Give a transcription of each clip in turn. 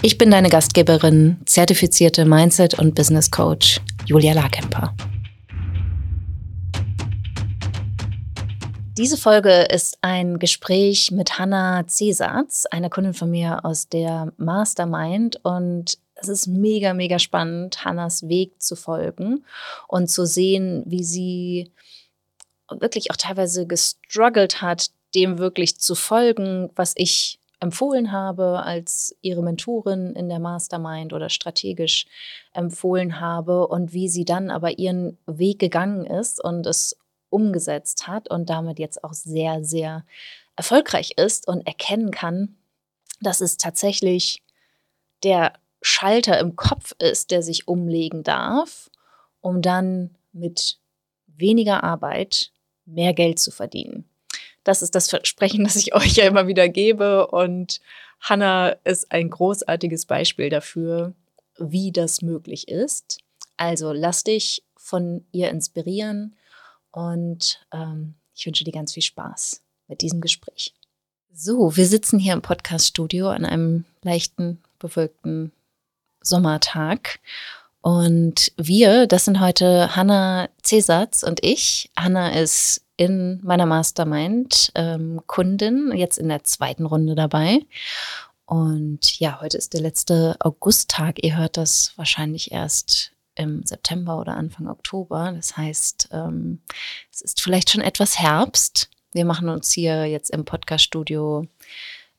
Ich bin deine Gastgeberin, zertifizierte Mindset- und Business Coach Julia Larkemper. Diese Folge ist ein Gespräch mit Hanna Cesatz, einer Kundin von mir aus der Mastermind. Und es ist mega, mega spannend, Hannas Weg zu folgen und zu sehen, wie sie wirklich auch teilweise gestruggelt hat, dem wirklich zu folgen, was ich empfohlen habe, als ihre Mentorin in der Mastermind oder strategisch empfohlen habe und wie sie dann aber ihren Weg gegangen ist und es umgesetzt hat und damit jetzt auch sehr, sehr erfolgreich ist und erkennen kann, dass es tatsächlich der Schalter im Kopf ist, der sich umlegen darf, um dann mit weniger Arbeit mehr Geld zu verdienen. Das ist das Versprechen, das ich euch ja immer wieder gebe. Und Hannah ist ein großartiges Beispiel dafür, wie das möglich ist. Also lass dich von ihr inspirieren und ähm, ich wünsche dir ganz viel Spaß mit diesem Gespräch. So, wir sitzen hier im Podcast-Studio an einem leichten, bewölkten Sommertag. Und wir, das sind heute Hanna Cesatz und ich. Hanna ist in meiner Mastermind ähm, Kundin, jetzt in der zweiten Runde dabei. Und ja, heute ist der letzte Augusttag. Ihr hört das wahrscheinlich erst im September oder Anfang Oktober. Das heißt, ähm, es ist vielleicht schon etwas Herbst. Wir machen uns hier jetzt im Podcast-Studio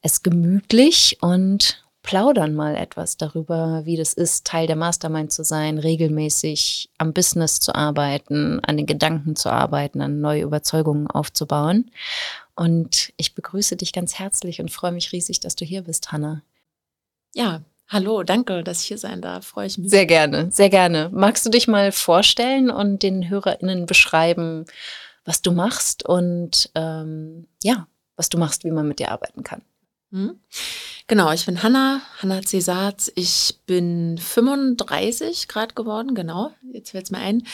es gemütlich und plaudern mal etwas darüber, wie das ist, Teil der Mastermind zu sein, regelmäßig am Business zu arbeiten, an den Gedanken zu arbeiten, an neue Überzeugungen aufzubauen. Und ich begrüße dich ganz herzlich und freue mich riesig, dass du hier bist, Hanna. Ja, hallo, danke, dass ich hier sein darf. Freue ich mich. Sehr gerne, sehr gerne. Magst du dich mal vorstellen und den HörerInnen beschreiben, was du machst und ähm, ja, was du machst, wie man mit dir arbeiten kann? Hm? Genau, ich bin Hanna, Hanna Cesarz. Ich bin 35 Grad geworden, genau, jetzt fällt es mir ein.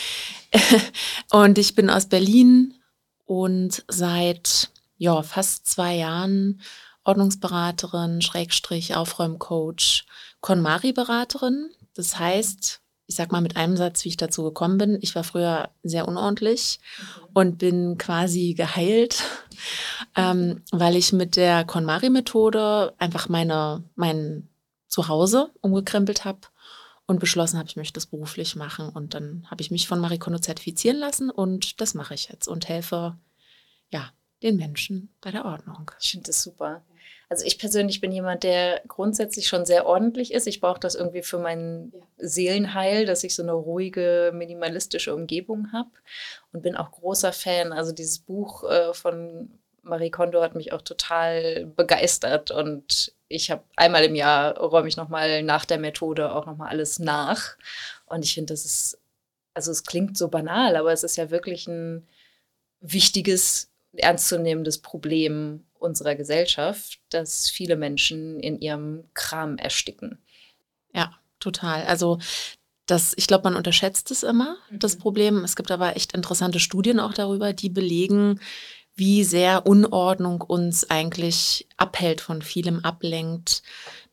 und ich bin aus Berlin und seit ja, fast zwei Jahren Ordnungsberaterin, Schrägstrich, Aufräumcoach, KonMari-Beraterin. Das heißt, ich sag mal mit einem Satz, wie ich dazu gekommen bin. Ich war früher sehr unordentlich und bin quasi geheilt, ähm, weil ich mit der KonMari-Methode einfach meine, mein Zuhause umgekrempelt habe und beschlossen habe, ich möchte das beruflich machen. Und dann habe ich mich von Marie Kondo zertifizieren lassen und das mache ich jetzt und helfe ja den Menschen bei der Ordnung. Ich finde das super. Also ich persönlich bin jemand, der grundsätzlich schon sehr ordentlich ist. Ich brauche das irgendwie für mein Seelenheil, dass ich so eine ruhige, minimalistische Umgebung habe und bin auch großer Fan. Also dieses Buch äh, von Marie Kondo hat mich auch total begeistert und ich habe einmal im Jahr räume ich nochmal nach der Methode auch nochmal alles nach. Und ich finde, das ist, also es klingt so banal, aber es ist ja wirklich ein wichtiges, ernstzunehmendes Problem unserer Gesellschaft, dass viele Menschen in ihrem Kram ersticken. Ja, total. Also das, ich glaube, man unterschätzt es immer, mhm. das Problem. Es gibt aber echt interessante Studien auch darüber, die belegen, wie sehr Unordnung uns eigentlich abhält von vielem, ablenkt,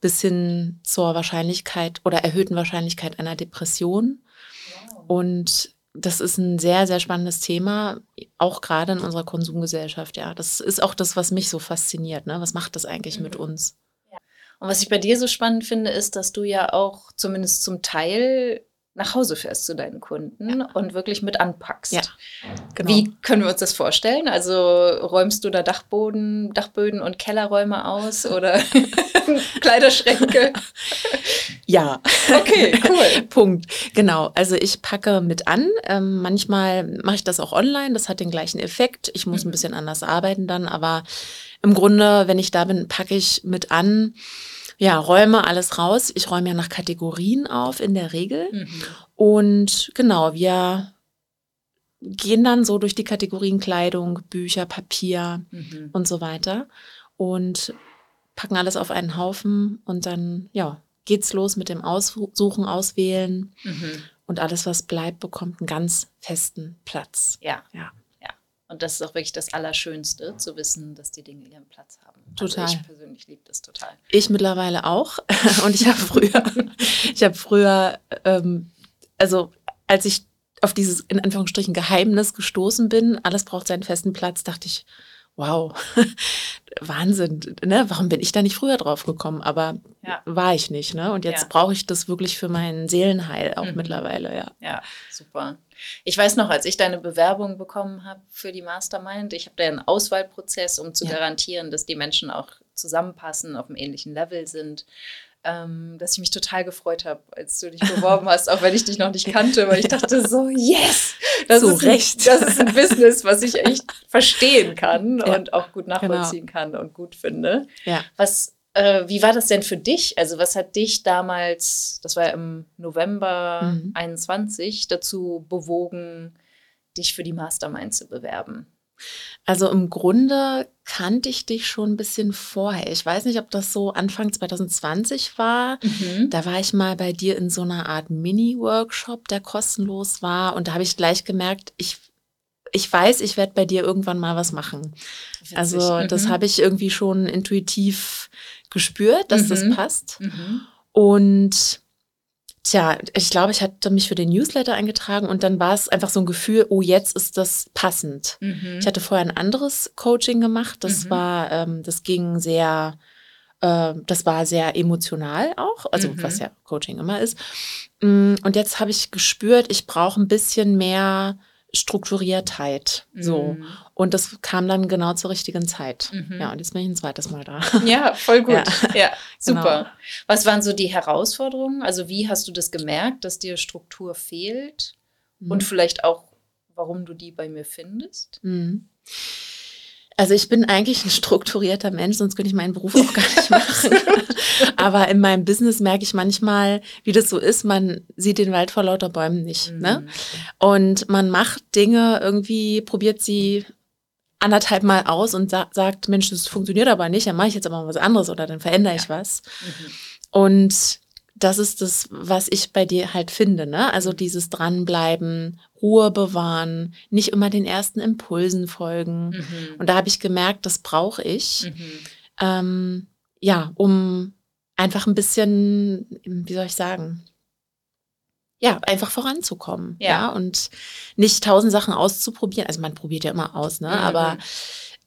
bis hin zur Wahrscheinlichkeit oder erhöhten Wahrscheinlichkeit einer Depression. Wow. Und das ist ein sehr, sehr spannendes Thema, auch gerade in unserer Konsumgesellschaft. Ja, das ist auch das, was mich so fasziniert. Ne? Was macht das eigentlich mhm. mit uns? Und was ich bei dir so spannend finde, ist, dass du ja auch zumindest zum Teil nach Hause fährst zu deinen Kunden ja. und wirklich mit anpackst. Ja, genau. Wie können wir uns das vorstellen? Also räumst du da Dachboden, Dachböden und Kellerräume aus oder Kleiderschränke? Ja. Okay, cool. Punkt. Genau. Also ich packe mit an. Ähm, manchmal mache ich das auch online. Das hat den gleichen Effekt. Ich muss mhm. ein bisschen anders arbeiten dann, aber im Grunde, wenn ich da bin, packe ich mit an ja, räume alles raus. Ich räume ja nach Kategorien auf in der Regel. Mhm. Und genau, wir gehen dann so durch die Kategorien Kleidung, Bücher, Papier Mhm. und so weiter und packen alles auf einen Haufen und dann, ja, geht's los mit dem Aussuchen, Auswählen Mhm. und alles, was bleibt, bekommt einen ganz festen Platz. Ja. Ja. Und das ist auch wirklich das Allerschönste, zu wissen, dass die Dinge ihren Platz haben. Total. Also ich persönlich liebe das total. Ich mittlerweile auch. Und ich habe früher, ich habe früher, ähm, also als ich auf dieses in Anführungsstrichen Geheimnis gestoßen bin, alles braucht seinen festen Platz, dachte ich, wow, Wahnsinn, ne? Warum bin ich da nicht früher drauf gekommen? Aber Ja. war ich nicht, ne? Und jetzt Ja. brauche ich das wirklich für meinen Seelenheil auch Mhm. mittlerweile, ja. Ja, super. Ich weiß noch, als ich deine Bewerbung bekommen habe für die Mastermind, ich habe da einen Auswahlprozess, um zu Ja. garantieren, dass die Menschen auch zusammenpassen, auf einem ähnlichen Level sind. Ähm, dass ich mich total gefreut habe, als du dich beworben hast, auch wenn ich dich noch nicht kannte, weil ich dachte so, yes, das, Zu ist, ein, Recht. das ist ein Business, was ich echt verstehen kann Ja. und auch gut nachvollziehen kann und gut finde. Ja. Was, äh, wie war das denn für dich? Also was hat dich damals, das war ja im November Mhm. 21, dazu bewogen, dich für die Mastermind zu bewerben? Also im Grunde kannte ich dich schon ein bisschen vorher. Ich weiß nicht, ob das so Anfang 2020 war. Da war ich mal bei dir in so einer Art Mini-Workshop, der kostenlos war. Und da habe ich gleich gemerkt, ich, ich weiß, ich werde bei dir irgendwann mal was machen. Witzig. Also das Mhm. habe ich irgendwie schon intuitiv gespürt, dass das Mhm. passt. Mhm. Und tja, ich glaube, ich hatte mich für den Newsletter eingetragen und dann war es einfach so ein Gefühl, oh, jetzt ist das passend. Mhm. Ich hatte vorher ein anderes Coaching gemacht. Das Mhm. war, ähm, das ging sehr, äh, das war sehr emotional auch, also Mhm. was ja Coaching immer ist. Mm, Und jetzt habe ich gespürt, ich brauche ein bisschen mehr Strukturiertheit. So. Mhm. Und das kam dann genau zur richtigen Zeit. Mhm. Ja, und jetzt bin ich ein zweites Mal da. Ja, voll gut. Ja, Genau. super. Was waren so die Herausforderungen? Also wie hast du das gemerkt, dass dir Struktur fehlt? Und vielleicht auch, warum du die bei mir findest? Mhm. Also ich bin eigentlich ein strukturierter Mensch, sonst könnte ich meinen Beruf auch gar nicht machen. Aber in meinem Business merke ich manchmal, wie das so ist, man sieht den Wald vor lauter Bäumen nicht. Ne? Mhm. Und man macht Dinge irgendwie, probiert sie anderthalb Mal aus und sa sagt, Mensch, das funktioniert aber nicht, dann mache ich jetzt aber mal was anderes oder dann verändere ich was. Mhm. Und das ist das, was ich bei dir halt finde, ne? Also dieses Dranbleiben, Ruhe bewahren, nicht immer den ersten Impulsen folgen. Mhm. Und da habe ich gemerkt, das brauche ich, Mhm. ähm, ja, um einfach ein bisschen, wie soll ich sagen, ja, einfach voranzukommen. Ja. Ja. und nicht tausend Sachen auszuprobieren. Also man probiert ja immer aus, ne? Mhm. Aber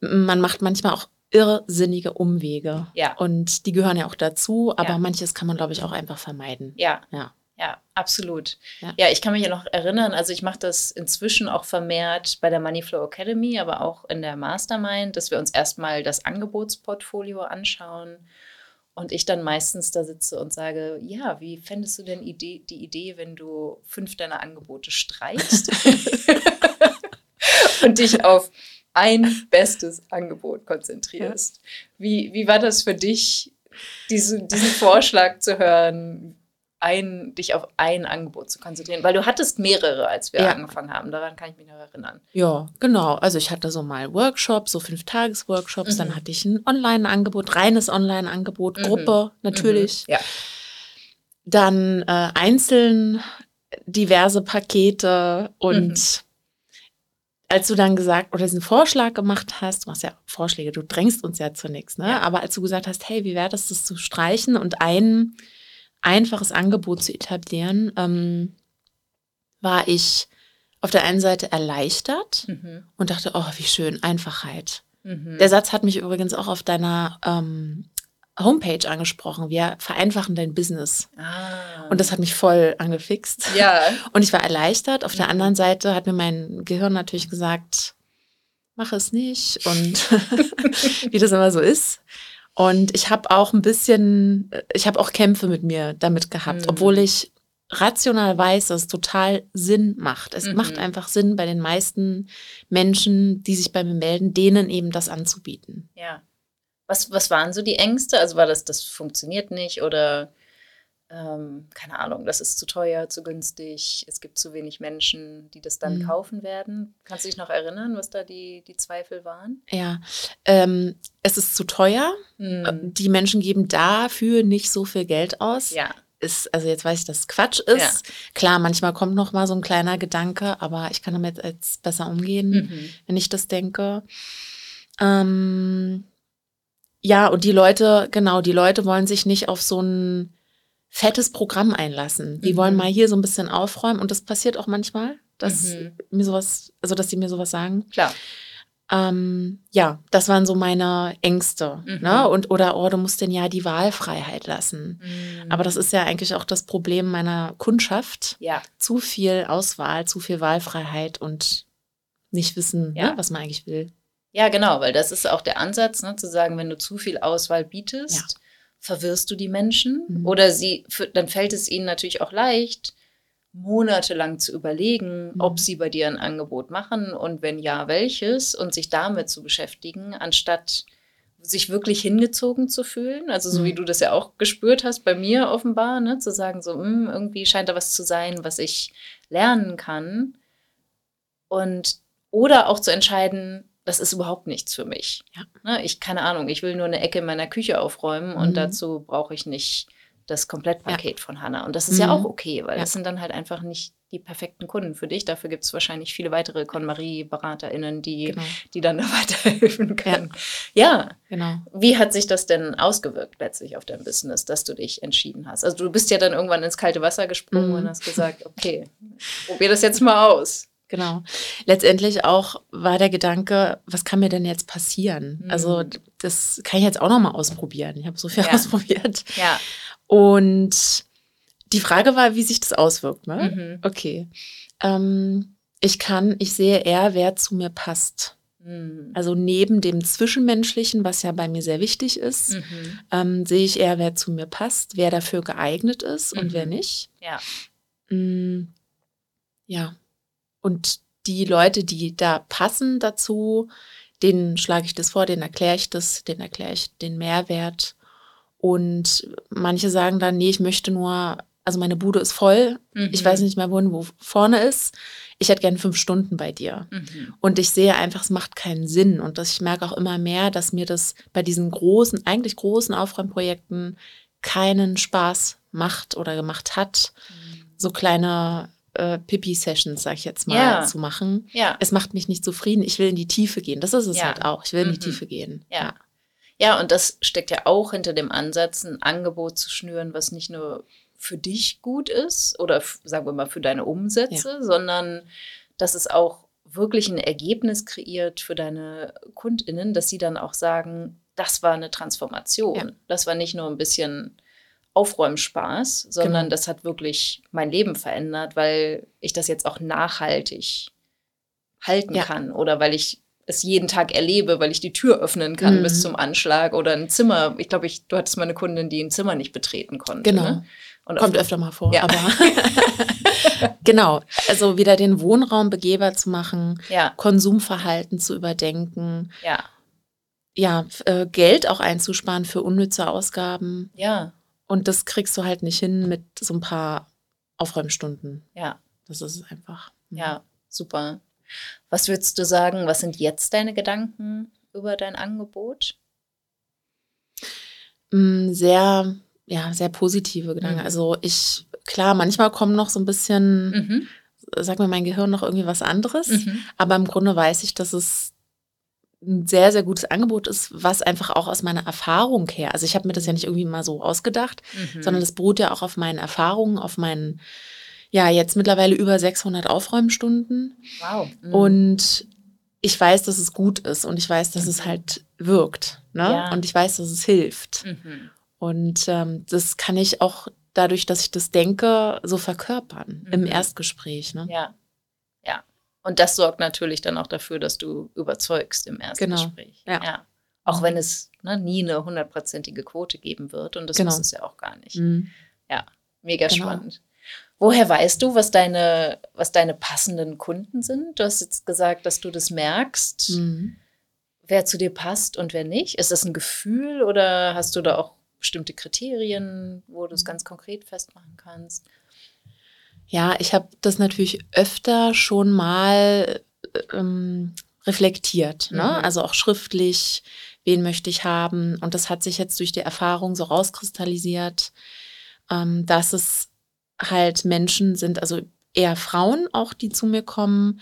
man macht manchmal auch irrsinnige Umwege. Ja. Und die gehören ja auch dazu, aber Ja. manches kann man, glaube ich, auch einfach vermeiden. Ja, Ja. Ja, absolut. Ja. Ja. ich kann mich ja noch erinnern, also ich mache das inzwischen auch vermehrt bei der Moneyflow Academy, aber auch in der Mastermind, dass wir uns erstmal das Angebotsportfolio anschauen und ich dann meistens da sitze und sage, ja, wie fändest du denn Idee, die Idee, wenn du fünf deiner Angebote streichst und dich auf ein bestes Angebot konzentrierst? Wie, wie war das für dich, diesen, diesen Vorschlag zu hören, ein, dich auf ein Angebot zu konzentrieren? Weil du hattest mehrere, als wir Ja. angefangen haben. Daran kann ich mich noch erinnern. Ja, genau. Also ich hatte so mal Workshops, so Fünf-Tages-Workshops, Mhm. dann hatte ich ein Online-Angebot, reines Online-Angebot, Mhm. Gruppe natürlich. Mhm. Ja. Dann äh, einzeln diverse Pakete und Mhm. als du dann gesagt oder diesen Vorschlag gemacht hast, du machst ja Vorschläge, du drängst uns ja zunächst, ne? Ja. Aber als du gesagt hast, hey, wie wäre das, das zu streichen und ein einfaches Angebot zu etablieren, ähm, war ich auf der einen Seite erleichtert Mhm. und dachte, oh, wie schön, Einfachheit. Mhm. Der Satz hat mich übrigens auch auf deiner ähm, Homepage angesprochen. Wir vereinfachen dein Business. ah. Und das hat mich voll angefixt. ja. Und ich war erleichtert. Auf der Mhm. anderen Seite hat mir mein Gehirn natürlich gesagt, mach es nicht. Und wie das immer so ist. Und ich habe auch ein bisschen, ich habe auch Kämpfe mit mir damit gehabt, Mhm. obwohl ich rational weiß, dass es total Sinn macht. Es Mhm. macht einfach Sinn bei den meisten Menschen, die sich bei mir melden, denen eben das anzubieten. Ja. Was, was waren so die Ängste? Also war das, das funktioniert nicht oder ähm, keine Ahnung, das ist zu teuer, zu günstig, es gibt zu wenig Menschen, die das dann mhm. kaufen werden. Kannst du dich noch erinnern, was da die, die Zweifel waren? Ja, ähm, es ist zu teuer. Mhm. Die Menschen geben dafür nicht so viel Geld aus. Ja. Ist, also jetzt weiß ich, dass es Quatsch ist. Ja. Klar, manchmal kommt noch mal so ein kleiner Gedanke, aber ich kann damit jetzt besser umgehen, mhm. wenn ich das denke. Ähm, ja, und die Leute, genau, die Leute wollen sich nicht auf so ein fettes Programm einlassen. Die mhm. wollen mal hier so ein bisschen aufräumen und das passiert auch manchmal, dass mhm. mir sowas, also dass sie mir sowas sagen. Klar. Ähm, ja, das waren so meine Ängste. Mhm. Ne? Und oder oh, du musst denn ja die Wahlfreiheit lassen. Mhm. Aber das ist ja eigentlich auch das Problem meiner Kundschaft. Ja. Zu viel Auswahl, zu viel Wahlfreiheit und nicht wissen, ne, ja. ne, was man eigentlich will. Ja, genau, weil das ist auch der Ansatz, ne, zu sagen, wenn du zu viel Auswahl bietest, ja verwirrst du die Menschen mhm. oder sie, dann fällt es ihnen natürlich auch leicht, monatelang zu überlegen, mhm. ob sie bei dir ein Angebot machen und wenn ja, welches und sich damit zu beschäftigen, anstatt sich wirklich hingezogen zu fühlen. Also so mhm. wie du das ja auch gespürt hast bei mir offenbar, ne, zu sagen so, mh, hm, irgendwie scheint da was zu sein, was ich lernen kann. Und oder auch zu entscheiden, das ist überhaupt nichts für mich. Ja. Ne, ich, keine Ahnung, ich will nur eine Ecke in meiner Küche aufräumen mhm. und dazu brauche ich nicht das Komplettpaket ja. von Hannah. Und das ist mhm. ja auch okay, weil ja. das sind dann halt einfach nicht die perfekten Kunden für dich. Dafür gibt es wahrscheinlich viele weitere KonMari-BeraterInnen, die, genau. die dann da weiterhelfen können. Ja. ja, genau. Wie hat sich das denn ausgewirkt letztlich auf dein Business, dass du dich entschieden hast? Also du bist ja dann irgendwann ins kalte Wasser gesprungen mhm. und hast gesagt, okay, probier das jetzt mal aus. Genau. Letztendlich auch war der Gedanke, was kann mir denn jetzt passieren? Mhm. Also das kann ich jetzt auch noch mal ausprobieren. Ich habe so viel ja. ausprobiert. Ja. Und die Frage war, wie sich das auswirkt. Ne? Mhm. Okay. Ähm, ich kann, ich sehe eher, wer zu mir passt. Mhm. Also neben dem Zwischenmenschlichen, was ja bei mir sehr wichtig ist, mhm. ähm, sehe ich eher, wer zu mir passt, wer dafür geeignet ist und wer mhm. nicht. Ja. Mm, ja. Und die Leute, die da passen dazu, denen schlage ich das vor, denen erkläre ich das, denen erkläre ich den Mehrwert. Und manche sagen dann, nee, ich möchte nur, also meine Bude ist voll, mhm. ich weiß nicht mehr, wohin, wo vorne ist. Ich hätte gerne fünf Stunden bei dir. Mhm. Und ich sehe einfach, es macht keinen Sinn. Und das, ich merke auch immer mehr, dass mir das bei diesen großen, eigentlich großen Aufräumprojekten keinen Spaß macht oder gemacht hat. Mhm. So kleine äh, Pipi-Sessions, sag ich jetzt mal, ja. zu machen. Ja. Es macht mich nicht zufrieden. Ich will in die Tiefe gehen. Das ist es ja. halt auch. Ich will in die mhm. Tiefe gehen. Ja. ja. Und das steckt ja auch hinter dem Ansatz, ein Angebot zu schnüren, was nicht nur für dich gut ist oder sagen wir mal für deine Umsätze, sondern dass es auch wirklich ein Ergebnis kreiert für deine KundInnen, dass sie dann auch sagen, das war eine Transformation. Das war nicht nur ein bisschen Aufräumspaß, sondern genau. das hat wirklich mein Leben verändert, weil ich das jetzt auch nachhaltig halten ja. kann oder weil ich es jeden Tag erlebe, weil ich die Tür öffnen kann mhm. bis zum Anschlag oder ein Zimmer. Ich glaube, ich, du hattest mal eine Kundin, die ein Zimmer nicht betreten konnte. Genau. Ne? Und Kommt öfter mal vor. Ja. Aber genau. Also wieder den Wohnraum begehbar zu machen, ja. Konsumverhalten zu überdenken. Ja. Ja, äh, Geld auch einzusparen für unnütze Ausgaben. Ja. Und das kriegst du halt nicht hin mit so ein paar Aufräumstunden. Ja. Das ist es einfach. Mhm. Ja, super. Was würdest du sagen, was sind jetzt deine Gedanken über dein Angebot? Mm, sehr, ja, sehr positive Gedanken. Mhm. Also ich, klar, manchmal kommen noch so ein bisschen, mhm. sag mir mein Gehirn noch irgendwie was anderes, mhm. aber im Grunde weiß ich, dass es ein sehr, sehr gutes Angebot ist, was einfach auch aus meiner Erfahrung her, also ich habe mir das ja nicht irgendwie mal so ausgedacht, mhm. sondern das beruht ja auch auf meinen Erfahrungen, auf meinen, ja, jetzt mittlerweile über 600 Aufräumstunden. Wow. Mhm. Und ich weiß, dass es gut ist und ich weiß, dass mhm. es halt wirkt. Ne? Ja. Und ich weiß, dass es hilft. Mhm. Und ähm, das kann ich auch dadurch, dass ich das denke, so verkörpern im mhm. Erstgespräch. Ne? Ja. Und das sorgt natürlich dann auch dafür, dass du überzeugst im ersten genau. Gespräch. Ja. ja. Auch wenn es ne, nie eine hundertprozentige Quote geben wird. Und das genau. muss es ja auch gar nicht. Mhm. Ja, mega genau. spannend. Woher weißt du, was deine, was deine passenden Kunden sind? Du hast jetzt gesagt, dass du das merkst. Mhm. wer zu dir passt und wer nicht? Ist das ein Gefühl oder hast du da auch bestimmte Kriterien, wo du es ganz konkret festmachen kannst? Ja, ich habe das natürlich öfter schon mal ähm, reflektiert, ne? Mhm. also auch schriftlich, wen möchte ich haben. Und das hat sich jetzt durch die Erfahrung so rauskristallisiert, ähm, dass es halt Menschen sind, also eher Frauen auch, die zu mir kommen,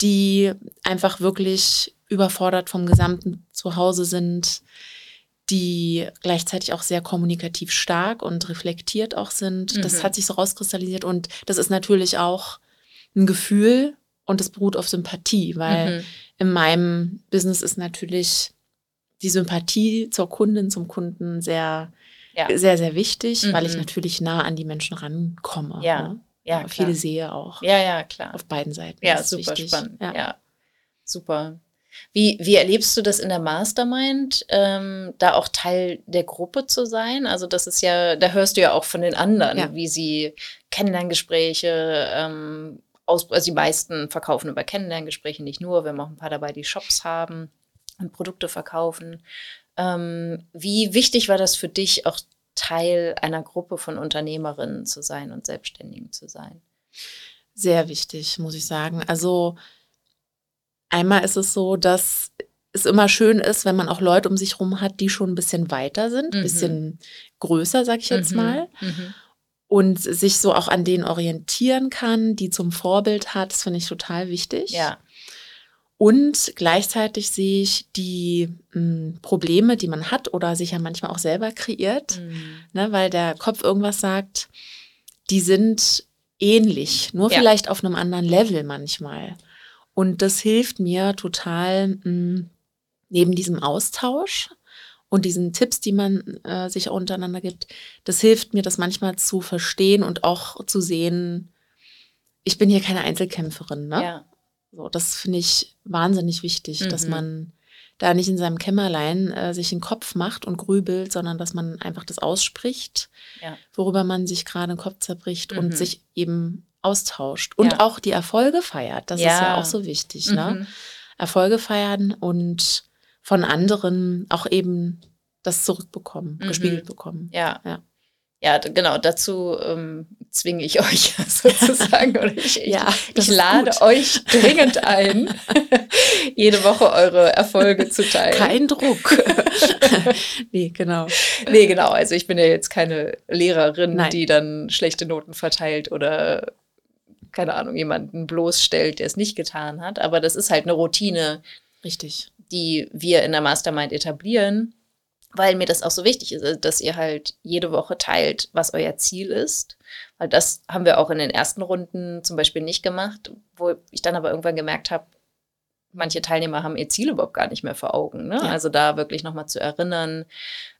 die einfach wirklich überfordert vom gesamten Zuhause sind, die gleichzeitig auch sehr kommunikativ stark und reflektiert auch sind. Mhm. Das hat sich so rauskristallisiert und das ist natürlich auch ein Gefühl und das beruht auf Sympathie, weil mhm. in meinem Business ist natürlich die Sympathie zur Kundin, zum Kunden sehr, ja. sehr, sehr wichtig, mhm. weil ich mhm. natürlich nah an die Menschen rankomme. Ja. Ne? Ja, viele sehe auch. Ja, ja, klar. Auf beiden Seiten. Ja, super wichtig. spannend. Ja. ja. super. Wie, wie erlebst du das in der Mastermind, ähm, da auch Teil der Gruppe zu sein? Also das ist ja, da hörst du ja auch von den anderen, ja. wie sie Kennenlerngespräche, ähm, aus, also die meisten verkaufen über Kennenlerngespräche, nicht nur, wir haben auch ein paar dabei, die Shops haben und Produkte verkaufen. Ähm, wie wichtig war das für dich, auch Teil einer Gruppe von Unternehmerinnen zu sein und Selbstständigen zu sein? Sehr wichtig, muss ich sagen. Also einmal ist es so, dass es immer schön ist, wenn man auch Leute um sich herum hat, die schon ein bisschen weiter sind, ein mhm. bisschen größer, sag ich jetzt mhm. mal. Mhm. Und sich so auch an denen orientieren kann, die zum Vorbild hat, das finde ich total wichtig. Ja. Und gleichzeitig sehe ich die mh, hm, Probleme, die man hat oder sich ja manchmal auch selber kreiert, mhm. ne, weil der Kopf irgendwas sagt, die sind ähnlich, nur ja. vielleicht auf einem anderen Level manchmal. Und das hilft mir total mh, hm, neben diesem Austausch und diesen Tipps, die man äh, sich untereinander gibt, das hilft mir, das manchmal zu verstehen und auch zu sehen, ich bin hier keine Einzelkämpferin. Ne? Ja. So, das finde ich wahnsinnig wichtig, mhm. dass man da nicht in seinem Kämmerlein äh, sich den Kopf macht und grübelt, sondern dass man einfach das ausspricht, ja. worüber man sich gerade den Kopf zerbricht mhm. und sich eben austauscht und ja. auch die Erfolge feiert. Das ja. ist ja auch so wichtig. Ne? Mhm. Erfolge feiern und von anderen auch eben das zurückbekommen, mhm. gespiegelt bekommen. Ja. ja ja, genau, dazu ähm, zwinge ich euch sozusagen. Oder ich, ich, ich lade gut. euch dringend ein, jede Woche eure Erfolge zu teilen. Kein Druck. nee, genau. Nee, genau. Also ich bin ja jetzt keine Lehrerin, Nein. die dann schlechte Noten verteilt oder keine Ahnung, jemanden bloßstellt, der es nicht getan hat. Aber das ist halt eine Routine. Richtig. Die wir in der Mastermind etablieren weil mir das auch so wichtig ist, dass ihr halt jede Woche teilt, was euer Ziel ist. Weil das haben wir auch in den ersten Runden zum Beispiel nicht gemacht, wo ich dann aber irgendwann gemerkt habe, manche Teilnehmer haben ihr Ziel überhaupt gar nicht mehr vor Augen. Ne? Ja. Also da wirklich nochmal zu erinnern,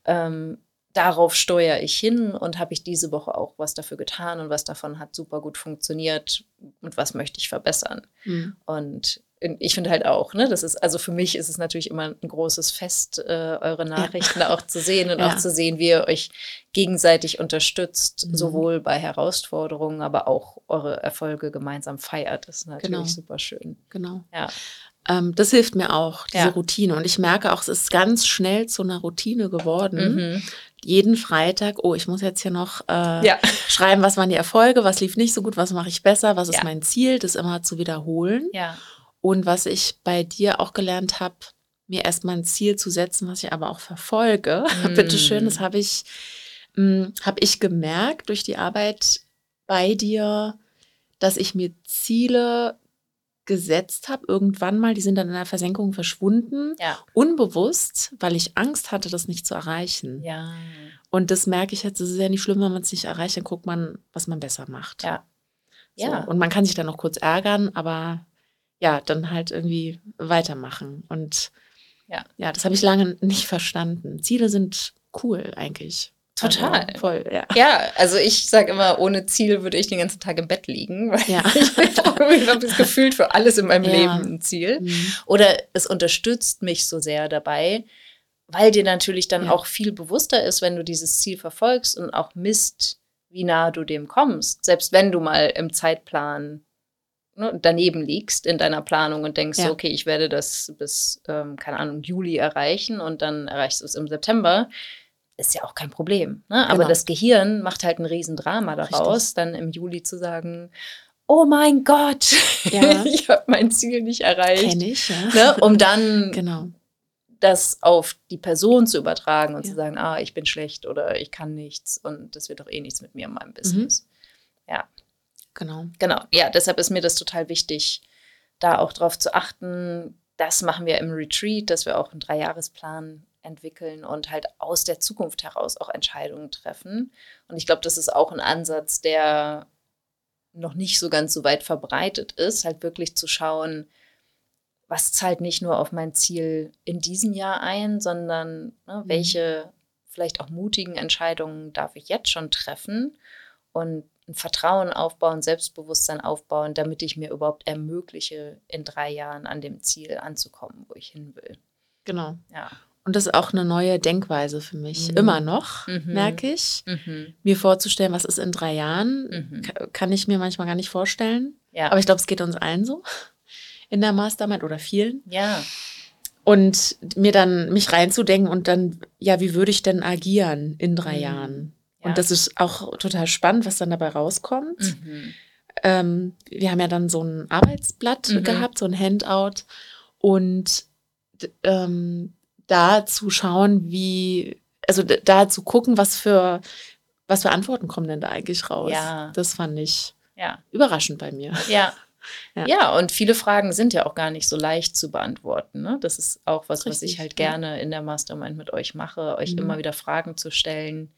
ähm, darauf steuere ich hin und habe ich diese Woche auch was dafür getan und was davon hat super gut funktioniert und was möchte ich verbessern. Mhm. Und ich finde halt auch, ne, das ist, also für mich ist es natürlich immer ein großes Fest, äh, eure Nachrichten ja. auch zu sehen und ja. auch zu sehen, wie ihr euch gegenseitig unterstützt, mhm. sowohl bei Herausforderungen, aber auch eure Erfolge gemeinsam feiert. Das ist natürlich genau. super schön. Genau. Ja. Ähm, das hilft mir auch, diese ja. Routine. Und ich merke auch, es ist ganz schnell zu einer Routine geworden. Mhm. Jeden Freitag, oh, ich muss jetzt hier noch äh, ja. schreiben, was waren die Erfolge, was lief nicht so gut, was mache ich besser, was ist mein Ziel, das immer zu wiederholen. Ja. Und was ich bei dir auch gelernt habe, mir erstmal ein Ziel zu setzen, was ich aber auch verfolge. Mm. Bitteschön, das habe ich, mm, hab ich gemerkt durch die Arbeit bei dir, dass ich mir Ziele gesetzt habe, irgendwann mal, die sind dann in der Versenkung verschwunden, ja. unbewusst, weil ich Angst hatte, das nicht zu erreichen. Ja. Und das merke ich jetzt, es ist ja nicht schlimm, wenn man es nicht erreicht, dann guckt man, was man besser macht. Ja. So. ja. Und man kann sich dann noch kurz ärgern, aber ja, dann halt irgendwie weitermachen. Und ja, ja das habe ich lange nicht verstanden. Ziele sind cool eigentlich. Total. Also, voll, ja. Ja, also ich sage immer, ohne Ziel würde ich den ganzen Tag im Bett liegen, weil ja. ich habe das Gefühl für alles in meinem ja. Leben ein Ziel. Mhm. Oder es unterstützt mich so sehr dabei, weil dir natürlich dann ja. auch viel bewusster ist, wenn du dieses Ziel verfolgst und auch misst, wie nah du dem kommst. Selbst wenn du mal im Zeitplan ne, daneben liegst in deiner Planung und denkst, Ja. okay, ich werde das bis, ähm, keine Ahnung, Juli erreichen und dann erreichst du es im September, ist ja auch kein Problem. Ne? Aber Genau. das Gehirn macht halt ein Riesendrama daraus, dann im Juli zu sagen, oh mein Gott, Ja. ich habe mein Ziel nicht erreicht. Kenn ich, ja. Ne? Um dann Genau. das auf die Person zu übertragen und Ja. zu sagen, ah, ich bin schlecht oder ich kann nichts und das wird doch eh nichts mit mir in Mhm. meinem Business. Genau. Genau, ja, deshalb ist mir das total wichtig, da auch drauf zu achten. Das machen wir im Retreat, dass wir auch einen Dreijahresplan entwickeln und halt aus der Zukunft heraus auch Entscheidungen treffen. Und ich glaube, das ist auch ein Ansatz, der noch nicht so ganz so weit verbreitet ist, halt wirklich zu schauen, was zahlt nicht nur auf mein Ziel in diesem Jahr ein, sondern ne, welche vielleicht auch mutigen Entscheidungen darf ich jetzt schon treffen und ein Vertrauen aufbauen, Selbstbewusstsein aufbauen, damit ich mir überhaupt ermögliche, in drei Jahren an dem Ziel anzukommen, wo ich hin will. Genau. Ja. Und das ist auch eine neue Denkweise für mich. Mhm. Immer noch, Mhm. merke ich. Mhm. Mir vorzustellen, was ist in drei Jahren, Mhm. ka- kann ich mir manchmal gar nicht vorstellen. Ja. Aber ich glaube, es geht uns allen so in der Mastermind oder vielen. ja. Und mir dann mich reinzudenken und dann, ja, wie würde ich denn agieren in drei Mhm. Jahren? Ja. Und das ist auch total spannend, was dann dabei rauskommt. Mhm. Ähm, wir haben ja dann so ein Arbeitsblatt gehabt, so ein Handout. Und ähm, da zu schauen, wie, also da zu gucken, was für, was für Antworten kommen denn da eigentlich raus. Ja. Das fand ich ja. überraschend bei mir. Ja. Ja. Ja. und viele Fragen sind ja auch gar nicht so leicht zu beantworten. Ne? Das ist auch was, was Richtig, ich halt ja. gerne in der Mastermind mit euch mache, euch Mhm. immer wieder Fragen zu stellen,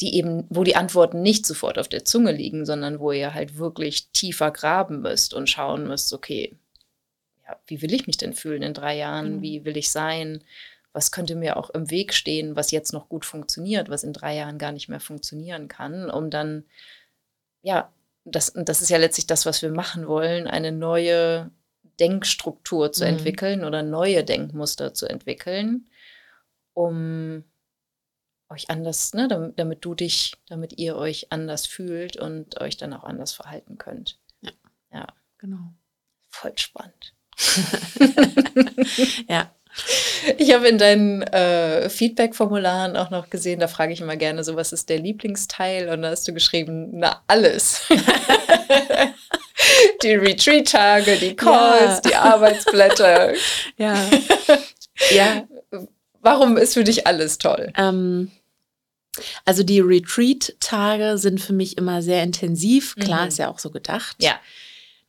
die eben, wo die Antworten nicht sofort auf der Zunge liegen, sondern wo ihr halt wirklich tiefer graben müsst und schauen müsst, okay, ja, wie will ich mich denn fühlen in drei Jahren? Mhm. Wie will ich sein? Was könnte mir auch im Weg stehen, was jetzt noch gut funktioniert, was in drei Jahren gar nicht mehr funktionieren kann, um dann, ja, das, und das ist ja letztlich das, was wir machen wollen, eine neue Denkstruktur zu Mhm. entwickeln oder neue Denkmuster zu entwickeln, um euch anders, ne, damit, damit du dich, damit ihr euch anders fühlt und euch dann auch anders verhalten könnt. Genau. Voll spannend. Ja. Ich habe in deinen äh, Feedback-Formularen auch noch gesehen, da frage ich immer gerne so, was ist der Lieblingsteil? Und da hast du geschrieben, na, alles. die Retreat-Tage, die Calls, Ja. die Arbeitsblätter. Ja. ja. Warum ist für dich alles toll? Ähm, also die Retreat-Tage sind für mich immer sehr intensiv. Klar, Mhm. ist ja auch so gedacht. Ja.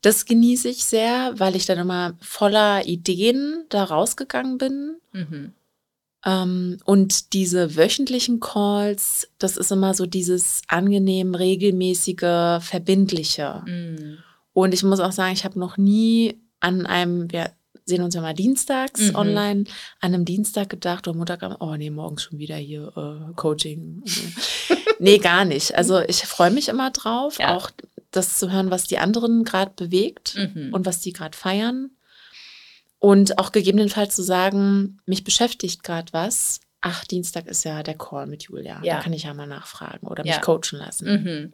Das genieße ich sehr, weil ich dann immer voller Ideen da rausgegangen bin. Mhm. Ähm, und diese wöchentlichen Calls, das ist immer so dieses angenehm, regelmäßige, verbindliche. Mhm. Und ich muss auch sagen, ich habe noch nie an einem, wir sehen uns ja mal dienstags Mhm. online, an einem Dienstag gedacht oder Montag, oh nee, morgens schon wieder hier äh, Coaching. nee, gar nicht. Also ich freue mich immer drauf, Ja. auch das zu hören, was die anderen gerade bewegt Mhm. und was die gerade feiern. Und auch gegebenenfalls zu sagen, mich beschäftigt gerade was. Ach, Dienstag ist ja der Call mit Julia. Ja. Da kann ich ja mal nachfragen oder Ja. mich coachen lassen. Mhm.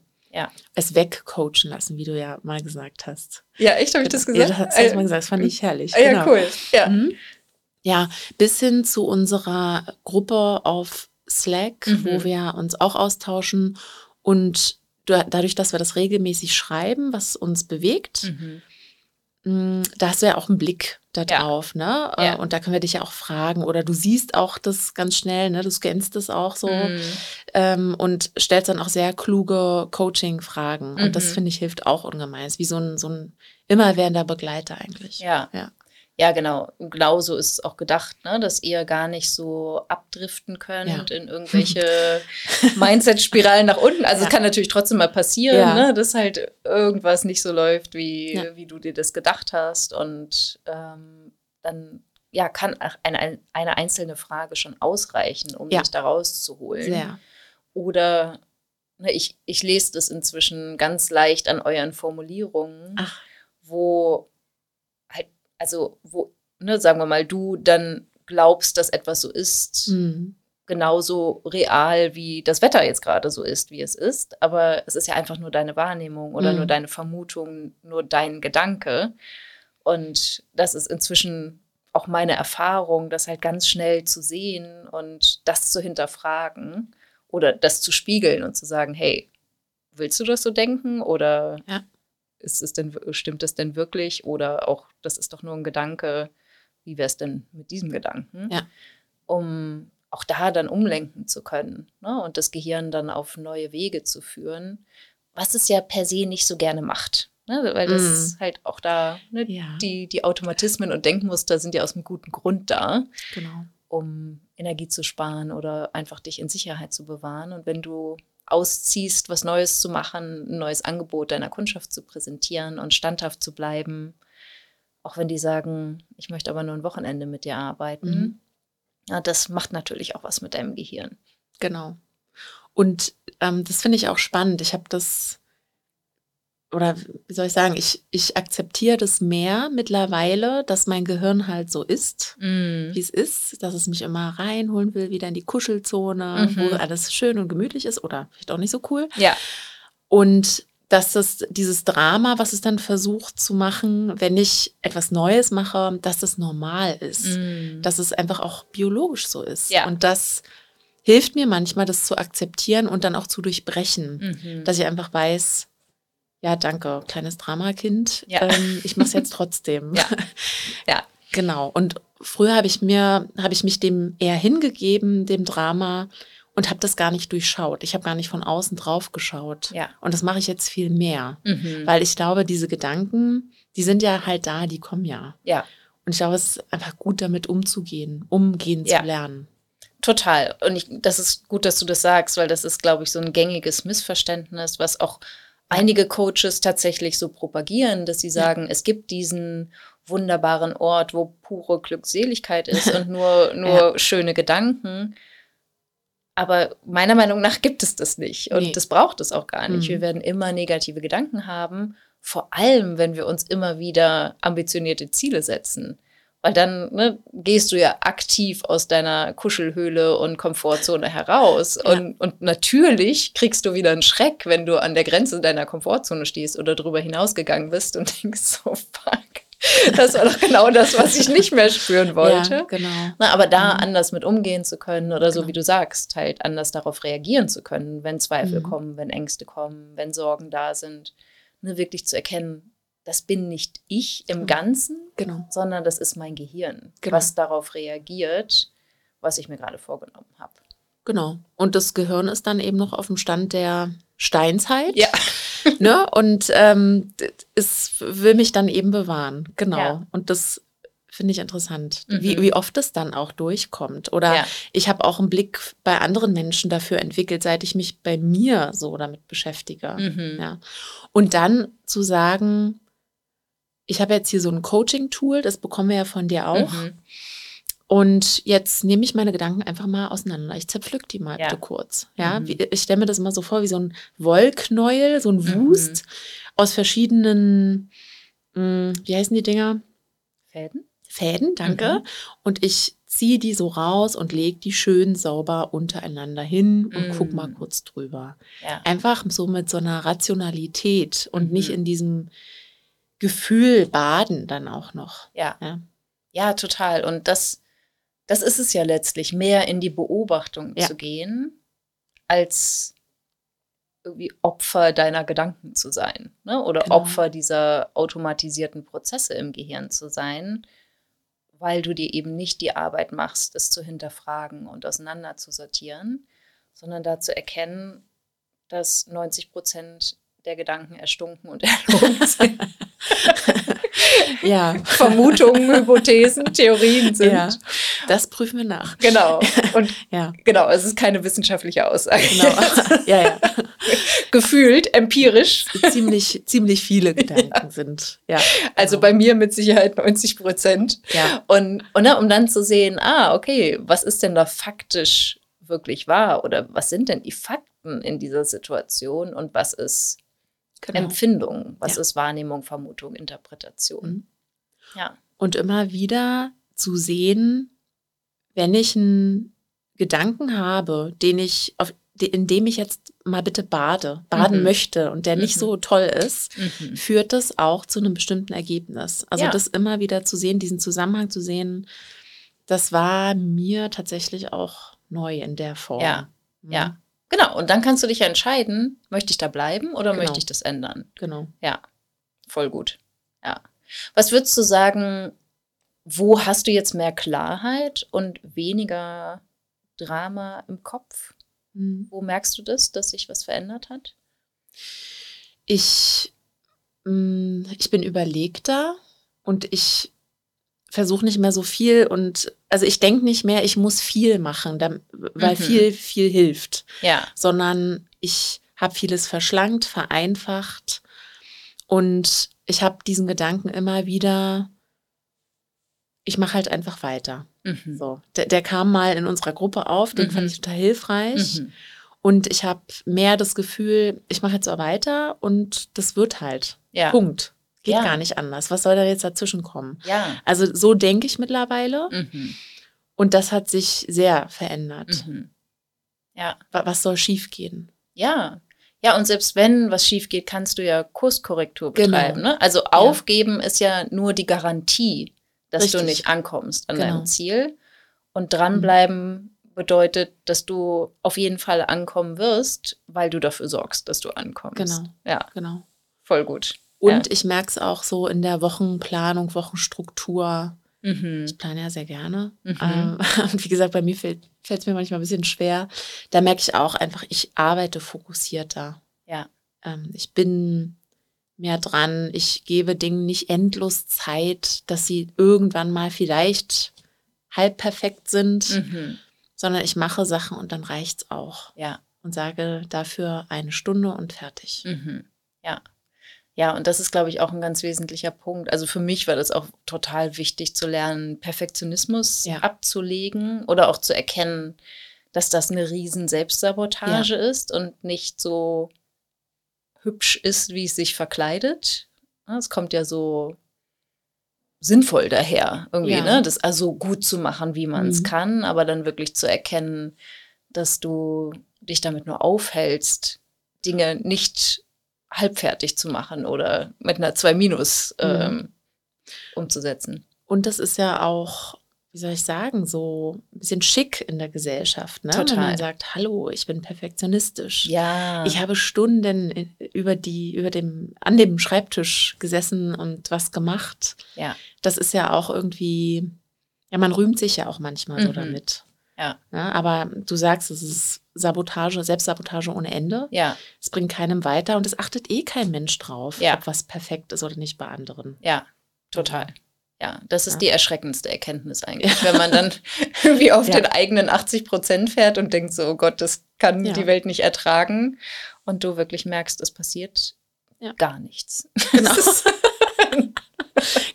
Es wegcoachen lassen, wie du ja mal gesagt hast. Ja, echt, habe ich das Ja, gesagt? das hast du mal gesagt. Das fand ich herrlich. Ah, ja, genau. cool. Ja. Mhm. Ja, bis hin zu unserer Gruppe auf Slack, Mhm. wo wir uns auch austauschen und dadurch, dass wir das regelmäßig schreiben, was uns bewegt, Mhm. mh, da hast du ja auch einen Blick da Ja. drauf, ne? Äh, Ja. Und da können wir dich ja auch fragen oder du siehst auch das ganz schnell, ne? Du scannst das auch so Mhm. ähm, und stellst dann auch sehr kluge Coaching-Fragen. Und das Mhm. finde ich hilft auch ungemein. Ist wie so ein, so ein immerwährender Begleiter eigentlich. Ja. Ja. Ja, genau. Genau so ist es auch gedacht, ne? dass ihr gar nicht so abdriften könnt Ja. in irgendwelche Mindset-Spiralen nach unten. Also es Ja. kann natürlich trotzdem mal passieren, Ja. ne? dass halt irgendwas nicht so läuft, wie, wie du dir das gedacht hast. Und ähm, dann ja, kann eine, eine einzelne Frage schon ausreichen, um dich da rauszuholen. Sehr. Oder ne, ich, ich lese das inzwischen ganz leicht an euren Formulierungen Ach, wo also wo, ne, sagen wir mal, du dann glaubst, dass etwas so ist, mhm. genauso real, wie das Wetter jetzt gerade so ist, wie es ist. Aber es ist ja einfach nur deine Wahrnehmung oder Mhm. nur deine Vermutung, nur dein Gedanke. Und das ist inzwischen auch meine Erfahrung, das halt ganz schnell zu sehen und das zu hinterfragen oder das zu spiegeln und zu sagen, hey, willst du das so denken oder Ja. Ist es denn, stimmt das denn wirklich oder auch, das ist doch nur ein Gedanke, wie wäre es denn mit diesem Gedanken? Ja. Um auch da dann umlenken zu können ne? und das Gehirn dann auf neue Wege zu führen, was es ja per se nicht so gerne macht. Ne? Weil das halt auch da, ne? Ja. die, die Automatismen und Denkmuster sind ja aus einem guten Grund da, Genau. um Energie zu sparen oder einfach dich in Sicherheit zu bewahren. Und wenn du ausziehst, was Neues zu machen, ein neues Angebot deiner Kundschaft zu präsentieren und standhaft zu bleiben, auch wenn die sagen, ich möchte aber nur ein Wochenende mit dir arbeiten, Mhm. ja, das macht natürlich auch was mit deinem Gehirn. Genau. Und ähm, das finde ich auch spannend. Ich habe das, oder wie soll ich sagen, ich, ich akzeptiere das mehr mittlerweile, dass mein Gehirn halt so ist, wie es ist, dass es mich immer reinholen will, wieder in die Kuschelzone, Mhm. wo alles schön und gemütlich ist oder vielleicht auch nicht so cool. Ja, Und dass das dieses Drama, was es dann versucht zu machen, wenn ich etwas Neues mache, dass das normal ist Mhm. dass es einfach auch biologisch so ist. Ja. Und das hilft mir manchmal, das zu akzeptieren und dann auch zu durchbrechen. Mhm. Dass ich einfach weiß, ja, danke, kleines Dramakind. Ja. Ähm, ich mache es jetzt trotzdem. Ja. Ja. Genau. Und früher habe ich mir, habe ich mich dem eher hingegeben, dem Drama, und habe das gar nicht durchschaut. Ich habe gar nicht von außen drauf geschaut. Ja. Und das mache ich jetzt viel mehr. Mhm. Weil ich glaube, diese Gedanken, die sind ja halt da, die kommen ja. ja. Und ich glaube, es ist einfach gut, damit umzugehen, umgehen Ja. zu lernen. Total. Und ich, das ist gut, dass du das sagst, weil das ist, glaube ich, so ein gängiges Missverständnis, was auch einige Coaches tatsächlich so propagieren, dass sie sagen, es gibt diesen wunderbaren Ort, wo pure Glückseligkeit ist und nur, nur schöne Gedanken. Aber meiner Meinung nach gibt es das nicht. Und Nee. das braucht es auch gar nicht. Mhm. Wir werden immer negative Gedanken haben, vor allem, wenn wir uns immer wieder ambitionierte Ziele setzen. Weil dann ne, gehst du ja aktiv aus deiner Kuschelhöhle und Komfortzone heraus. Ja. Und, und natürlich kriegst du wieder einen Schreck, wenn du an der Grenze deiner Komfortzone stehst oder darüber hinausgegangen bist und denkst, so fuck, das war doch genau das, was ich nicht mehr spüren wollte. Ja, genau. Na, aber da Mhm. anders mit umgehen zu können oder so Genau. wie du sagst, halt anders darauf reagieren zu können, wenn Zweifel Mhm. kommen, wenn Ängste kommen, wenn Sorgen da sind, ne, wirklich zu erkennen, das bin nicht ich im Mhm. Ganzen, Genau. sondern das ist mein Gehirn, Genau. was darauf reagiert, was ich mir gerade vorgenommen habe. Genau. Und das Gehirn ist dann eben noch auf dem Stand der Steinzeit. Ja. Ne? Und ähm, es will mich dann eben bewahren. Genau. Ja. Und das finde ich interessant, Mhm. wie, wie oft es dann auch durchkommt. Oder Ja. ich habe auch einen Blick bei anderen Menschen dafür entwickelt, seit ich mich bei mir so damit beschäftige. Mhm. Ja. Und dann zu sagen, ich habe jetzt hier so ein Coaching-Tool, das bekommen wir ja von dir auch. Mhm. Und jetzt nehme ich meine Gedanken einfach mal auseinander. Ich zerpflück die mal Ja. bitte kurz. Ja, Mhm. wie, ich stelle mir das immer so vor wie so ein Wollknäuel, so ein Mhm. Wust aus verschiedenen, mh, wie heißen die Dinger? Fäden? Fäden, danke. Mhm. Und ich ziehe die so raus und lege die schön sauber untereinander hin und Mhm. guck mal kurz drüber. Ja. Einfach so mit so einer Rationalität und Mhm. nicht in diesem Gefühl baden dann auch noch. Ja. Ja. Ja, total. Und das, das ist es ja letztlich, mehr in die Beobachtung Ja. zu gehen, als irgendwie Opfer deiner Gedanken zu sein. Ne? Oder Genau. Opfer dieser automatisierten Prozesse im Gehirn zu sein, weil du dir eben nicht die Arbeit machst, es zu hinterfragen und auseinander zu sortieren, sondern da zu erkennen, dass 90 Prozent der Gedanken erstunken und erlogen sind. Ja. Vermutungen, Hypothesen, Theorien sind. Ja, das prüfen wir nach. Genau. Und Ja, genau, es ist keine wissenschaftliche Aussage. genau. ja, ja. Gefühlt, empirisch. Ziemlich, ziemlich viele Gedanken sind. Ja. Also genau. bei mir mit Sicherheit 90 Prozent. Ja. Und, und ne, um dann zu sehen, ah, okay, was ist denn da faktisch wirklich wahr? Oder was sind denn die Fakten in dieser Situation und was ist Genau. Empfindung? Was Ja. ist Wahrnehmung, Vermutung, Interpretation? Mhm. Ja. Und immer wieder zu sehen, wenn ich ein Gedanken habe, den ich auf, in dem ich jetzt mal bitte bade, baden Mhm. möchte und der nicht Mhm. so toll ist, Mhm. führt das auch zu einem bestimmten Ergebnis. Also Ja. das immer wieder zu sehen, diesen Zusammenhang zu sehen, das war mir tatsächlich auch neu in der Form. Ja, Mhm. Ja, genau. Und dann kannst du dich ja entscheiden, möchte ich da bleiben oder Genau. möchte ich das ändern? Genau. Ja, voll gut. Ja. Was würdest du sagen, wo hast du jetzt mehr Klarheit und weniger Drama im Kopf? Mhm. Wo merkst du das, dass sich was verändert hat? Ich, mh, ich bin überlegter und ich versuche nicht mehr so viel und also ich denke nicht mehr, ich muss viel machen, weil Mhm. viel, viel hilft, Ja, sondern ich habe vieles verschlankt, vereinfacht und ich habe diesen Gedanken immer wieder, ich mache halt einfach weiter. mhm. So, der, der kam mal in unserer Gruppe auf, den Mhm. fand ich total hilfreich. Mhm. Und ich habe mehr das Gefühl, ich mache jetzt so weiter und das wird halt. Ja, Punkt. Geht Ja. gar nicht anders. Was soll da jetzt dazwischen kommen? ja. Also so denke ich mittlerweile Mhm. und das hat sich sehr verändert. Mhm. Ja, Wa- Was soll schiefgehen? ja. Ja, und selbst wenn was schief geht, kannst du ja Kurskorrektur Genau. betreiben. Ne? Also aufgeben ist ja nur die Garantie, dass du Richtig. nicht ankommst an Genau. deinem Ziel. Und dranbleiben bedeutet, dass du auf jeden Fall ankommen wirst, weil du dafür sorgst, dass du ankommst. Genau. Ja, Genau. voll gut. Und ich merke es auch so in der Wochenplanung, Wochenstruktur. Mhm. Ich plane ja sehr gerne. Mhm. Ähm, und wie gesagt, bei mir fällt es mir manchmal ein bisschen schwer. Da merke ich auch einfach, ich arbeite fokussierter. Ja. Ähm, ich bin mehr dran. Ich gebe Dingen nicht endlos Zeit, dass sie irgendwann mal vielleicht halb perfekt sind, Mhm. sondern ich mache Sachen und dann reicht's auch. Ja. Und sage dafür eine Stunde und fertig. Mhm. Ja. Ja, und das ist, glaube ich, auch ein ganz wesentlicher Punkt. Also für mich war das auch total wichtig zu lernen, Perfektionismus Ja. abzulegen oder auch zu erkennen, dass das eine riesen Selbstsabotage ist und nicht so hübsch ist, wie es sich verkleidet. Ja, Es kommt ja so sinnvoll daher, irgendwie, Ja. ne? Das also gut zu machen, wie man es Mhm. kann, aber dann wirklich zu erkennen, dass du dich damit nur aufhältst, Dinge nicht halbfertig zu machen oder mit einer 2 Minus Mhm. ähm, umzusetzen. Und das ist ja auch, wie soll ich sagen, so ein bisschen schick in der Gesellschaft, ne? Total. Wenn man sagt, hallo, ich bin perfektionistisch. Ja. Ich habe Stunden über die, über dem, an dem Schreibtisch gesessen und was gemacht. Ja. Das ist ja auch irgendwie, ja, man rühmt sich ja auch manchmal so Mhm. damit. Ja. Ja, aber du sagst, es ist Sabotage, Selbstsabotage ohne Ende. ja, Es bringt keinem weiter und es achtet eh kein Mensch drauf, Ja. ob was perfekt ist oder nicht bei anderen. ja, total. Ja, das ist Ja. die erschreckendste Erkenntnis eigentlich, wenn man dann irgendwie auf den eigenen 80 Prozent fährt und denkt so, oh Gott, das kann die Welt nicht ertragen und du wirklich merkst, es passiert gar nichts. Genau.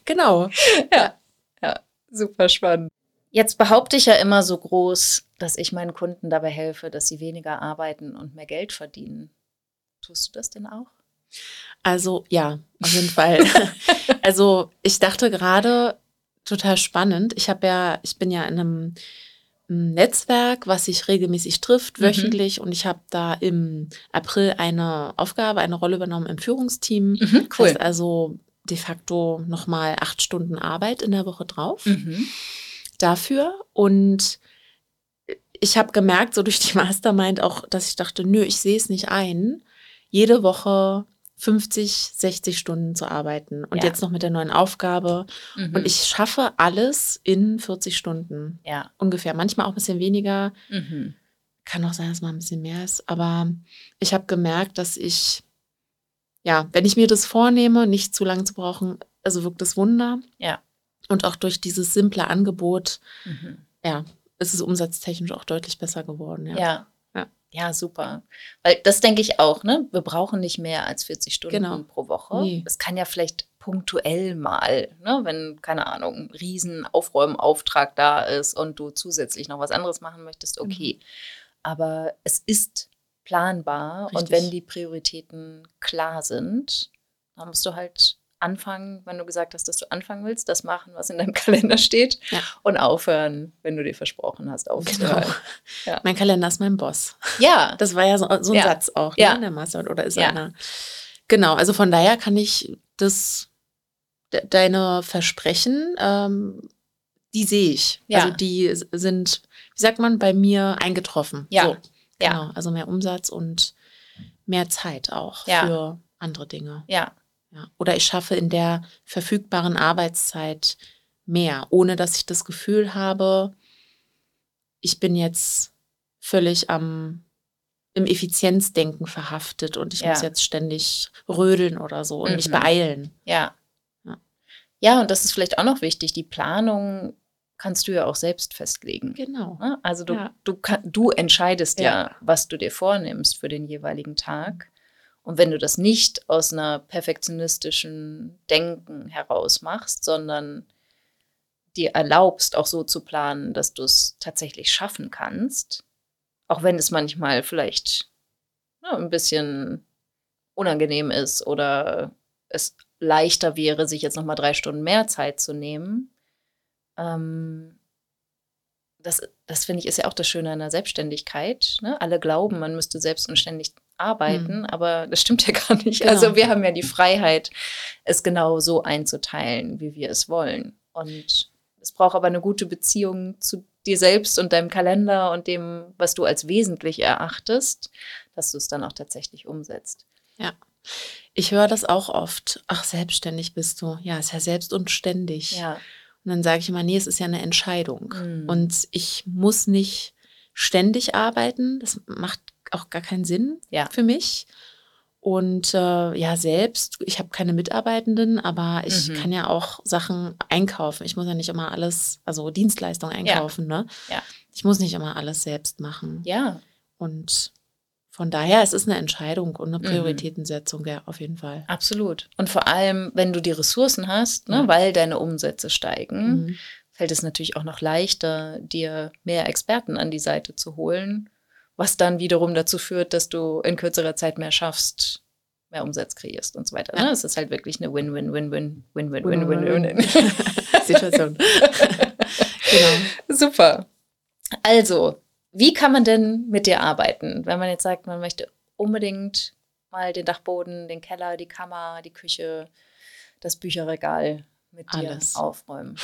genau. ja, ja, super spannend. Jetzt behaupte ich ja immer so groß, dass ich meinen Kunden dabei helfe, dass sie weniger arbeiten und mehr Geld verdienen. Tust du das denn auch? Also ja, auf jeden Fall. also ich dachte gerade total spannend. Ich habe ja, ich bin ja in einem Netzwerk, was sich regelmäßig trifft, Mhm. wöchentlich, und ich habe da im April eine Aufgabe, eine Rolle übernommen im Führungsteam. Mhm, Heißt also de facto nochmal acht Stunden Arbeit in der Woche drauf Mhm. dafür. Und ich habe gemerkt, so durch die Mastermind auch, dass ich dachte, nö, ich sehe es nicht ein, jede Woche 50, 60 Stunden zu arbeiten. Und Ja. jetzt noch mit der neuen Aufgabe. Mhm. Und ich schaffe alles in 40 Stunden Ja. ungefähr. Manchmal auch ein bisschen weniger. Mhm. Kann auch sein, dass mal ein bisschen mehr ist. Aber ich habe gemerkt, dass ich, ja, wenn ich mir das vornehme, nicht zu lange zu brauchen, also wirkt das Wunder. Ja. Und auch durch dieses simple Angebot, Mhm. ja, ist es umsatztechnisch auch deutlich besser geworden. Ja. Ja. Ja. Ja, super. Weil das denke ich auch, ne? Wir brauchen nicht mehr als 40 Stunden Genau. pro Woche. Nee. Es kann ja vielleicht punktuell mal, ne? wenn, keine Ahnung, ein riesen Aufräumauftrag da ist und du zusätzlich noch was anderes machen möchtest, okay. Aber es ist planbar und Richtig. wenn die Prioritäten klar sind, dann musst du halt anfangen, wenn du gesagt hast, dass du anfangen willst, das machen, was in deinem Kalender steht Ja. und aufhören, wenn du dir versprochen hast, aufzuhören. Genau. Ja. Mein Kalender ist mein Boss. Ja, Das war ja so, so ein Ja. Satz auch, Ja. ne, in der Master oder ist Ja. einer. Genau, also von daher kann ich das, de deine Versprechen, ähm, die sehe ich. Ja. Also die sind, wie sagt man, bei mir eingetroffen. Ja. So, Ja. genau. Also mehr Umsatz und mehr Zeit auch Ja. für andere Dinge. ja, Ja. Oder ich schaffe in der verfügbaren Arbeitszeit mehr, ohne dass ich das Gefühl habe, ich bin jetzt völlig am im Effizienzdenken verhaftet und ich Ja. muss jetzt ständig rödeln oder so und mich Mhm. beeilen. ja. Ja. Ja, und das ist vielleicht auch noch wichtig. Die Planung kannst du ja auch selbst festlegen. Genau. Ne? Also du, Ja. du, kann, du entscheidest. Ja. was du dir vornimmst für den jeweiligen Tag. Und wenn du das nicht aus einer perfektionistischen Denken heraus machst, sondern dir erlaubst, auch so zu planen, dass du es tatsächlich schaffen kannst, auch wenn es manchmal vielleicht ja, ein bisschen unangenehm ist oder es leichter wäre, sich jetzt noch mal drei Stunden mehr Zeit zu nehmen, ähm, das, das finde ich ist ja auch das Schöne an der Selbstständigkeit. Ne? Alle glauben, man müsste selbst arbeiten, aber das stimmt ja gar nicht. Genau. Also wir haben ja die Freiheit, es genau so einzuteilen, wie wir es wollen. Und es braucht aber eine gute Beziehung zu dir selbst und deinem Kalender und dem, was du als wesentlich erachtest, dass du es dann auch tatsächlich umsetzt. Ich höre das auch oft. Ach, selbstständig bist du. Ja, ist ja selbst und ständig. Ja. Und dann sage ich immer, nee, es ist ja eine Entscheidung. Mhm. Und ich muss nicht ständig arbeiten. Das macht auch gar keinen Sinn Ja. für mich. Und äh, ja, selbst, ich habe keine Mitarbeitenden, aber ich Mhm. kann ja auch Sachen einkaufen. Ich muss ja nicht immer alles, also Dienstleistungen einkaufen, ne? Ja. Ich muss nicht immer alles selbst machen. Ja, Und von daher, es ist eine Entscheidung und eine Mhm. Prioritätensetzung, ja, auf jeden Fall. absolut. Und vor allem, wenn du die Ressourcen hast, ne, Ja. weil deine Umsätze steigen, Mhm. fällt es natürlich auch noch leichter, dir mehr Experten an die Seite zu holen, was dann wiederum dazu führt, dass du in kürzerer Zeit mehr schaffst, mehr Umsatz kreierst und so weiter. Ja. Ne? Es ist halt wirklich eine Win-Win-Win-Win, Win-win-win. Win-Win-Win-Win. Situation. genau. Super. Also, wie kann man denn mit dir arbeiten, wenn man jetzt sagt, man möchte unbedingt mal den Dachboden, den Keller, die Kammer, die Küche, das Bücherregal mit dir Alles. aufräumen?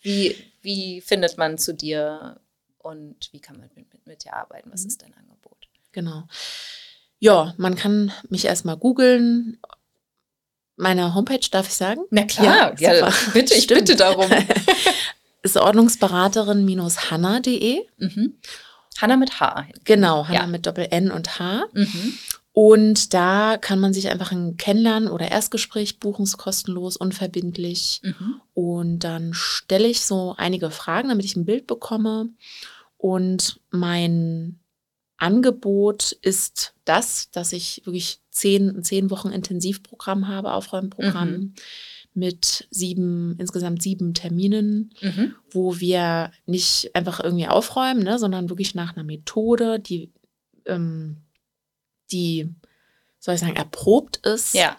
Wie, wie findet man zu dir und wie kann man mit, mit, mit dir arbeiten? Was Mhm. ist dein Angebot? Genau. Ja, man kann mich erstmal googeln. Meine Homepage, darf ich sagen? Na klar, ja, super. bitte, ich Stimmt. bitte darum. Ist ordnungsberaterin-hanna.de. mhm. Hanna mit H. Genau, Hanna Ja. mit Doppel-N und H. Mhm. Und da kann man sich einfach ein Kennenlernen oder Erstgespräch buchen, ist kostenlos, unverbindlich. Mhm. Und dann stelle ich so einige Fragen, damit ich ein Bild bekomme. Und mein Angebot ist das, dass ich wirklich zehn, zehn Wochen Intensivprogramm habe, Aufräumprogramm Mhm. mit sieben, insgesamt sieben Terminen, Mhm. wo wir nicht einfach irgendwie aufräumen, ne, sondern wirklich nach einer Methode, die, ähm, die, soll ich sagen, erprobt ist Ja.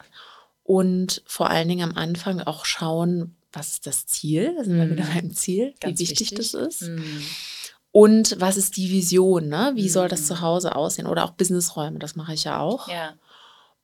und vor allen Dingen am Anfang auch schauen, was ist das Ziel? Da sind wir Mhm. wieder beim Ziel, Ganz wie wichtig, wichtig. das ist. Mhm. Und was ist die Vision? Ne? Wie soll das Mhm. zu Hause aussehen? Oder auch Businessräume, das mache ich ja auch. Ja.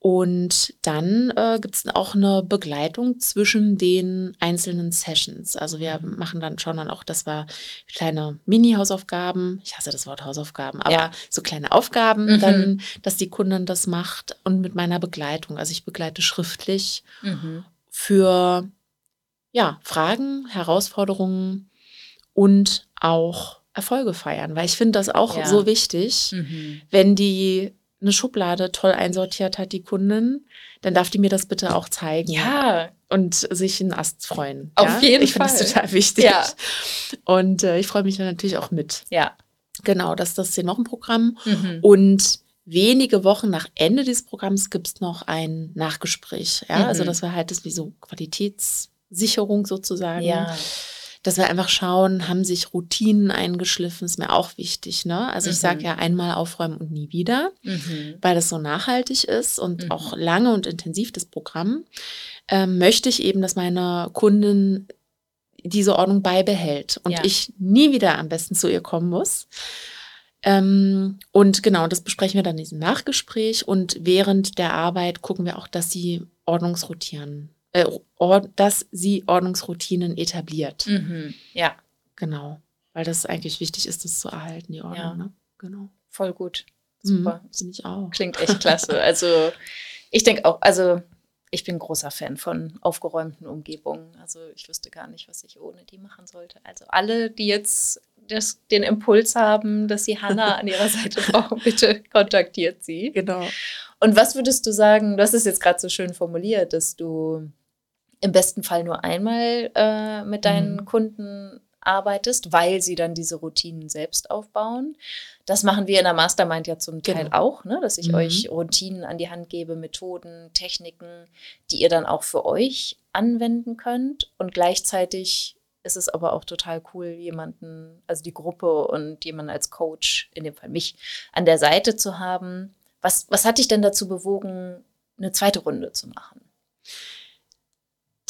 Und dann äh, gibt es auch eine Begleitung zwischen den einzelnen Sessions. Also wir Mhm. machen dann schon dann auch, das war kleine Mini-Hausaufgaben. Ich hasse das Wort Hausaufgaben, aber Ja. so kleine Aufgaben, Mhm. dann, dass die Kundin das macht und mit meiner Begleitung. Also ich begleite schriftlich Mhm. für ja, Fragen, Herausforderungen und auch Erfolge feiern, weil ich finde das auch Ja. so wichtig Mhm. wenn die eine Schublade toll einsortiert hat, die Kundin, dann darf die mir das bitte auch zeigen Ja, und sich einen Ast freuen. Auf ja? jeden ich finde Fall. das total wichtig. Ja. Und äh, ich freue mich dann natürlich auch mit. ja. Genau, das ist das Zehn-Wochen-Programm. Mhm. Und wenige Wochen nach Ende dieses Programms gibt es noch ein Nachgespräch. Ja? Mhm. Also das war halt das wie so Qualitätssicherung sozusagen. Ja. Dass wir einfach schauen, haben sich Routinen eingeschliffen, ist mir auch wichtig. Ne? Also ich Mhm. sage ja einmal aufräumen und nie wieder Mhm. weil das so nachhaltig ist und Mhm. auch lange und intensiv das Programm. ähm, möchte ich eben, dass meine Kundin diese Ordnung beibehält und Ja. ich nie wieder am besten zu ihr kommen muss. Ähm, und genau, das besprechen wir dann in diesem Nachgespräch und während der Arbeit gucken wir auch, dass sie Ordnungsroutinen, äh, dass sie Ordnungsroutinen etabliert. Mhm. Ja, Genau. Weil das eigentlich wichtig ist, das zu erhalten, die Ordnung. Ja. Ne? Genau. voll gut. Super. Mhm, Finde ich auch. Klingt echt klasse. Also ich denke auch, also ich bin großer Fan von aufgeräumten Umgebungen. Also ich wüsste gar nicht, was ich ohne die machen sollte. Also alle, die jetzt das, den Impuls haben, dass sie Hannah an ihrer Seite brauchen, bitte kontaktiert sie. Genau. Und was würdest du sagen, du hast es jetzt gerade so schön formuliert, dass du im besten Fall nur einmal äh, mit deinen Mhm. Kunden arbeitest, weil sie dann diese Routinen selbst aufbauen. Das machen wir in der Mastermind ja zum Teil Genau. auch, ne? dass ich Mhm. euch Routinen an die Hand gebe, Methoden, Techniken, die ihr dann auch für euch anwenden könnt. Und gleichzeitig ist es aber auch total cool, jemanden, also die Gruppe und jemanden als Coach, in dem Fall mich, an der Seite zu haben. Was, was hat dich denn dazu bewogen, eine zweite Runde zu machen?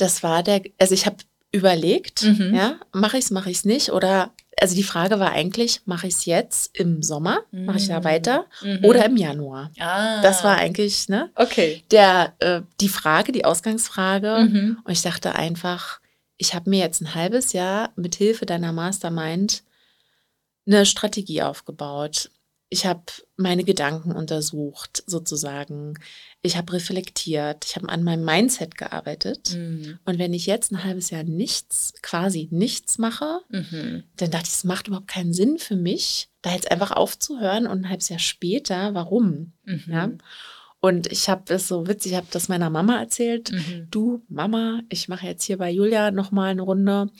Das war der, also ich habe überlegt, Mhm. ja, mache ich es, mache ich es nicht? Oder, also die Frage war eigentlich, mache ich es jetzt im Sommer, mache ich da Mhm. weiter Mhm. oder im Januar? ah, Das war eigentlich, ne, okay. der, äh, die Frage, die Ausgangsfrage. Mhm. Und ich dachte einfach, ich habe mir jetzt ein halbes Jahr mit Hilfe deiner Mastermind eine Strategie aufgebaut. Ich habe meine Gedanken untersucht, sozusagen. Ich habe reflektiert. Ich habe an meinem Mindset gearbeitet. Mhm. Und wenn ich jetzt ein halbes Jahr nichts, quasi nichts mache, Mhm. dann dachte ich, es macht überhaupt keinen Sinn für mich, da jetzt einfach aufzuhören und ein halbes Jahr später, warum? Mhm. Ja. Und ich habe es so witzig, ich habe das meiner Mama erzählt. Mhm. Du, Mama, ich mache jetzt hier bei Julia nochmal eine Runde.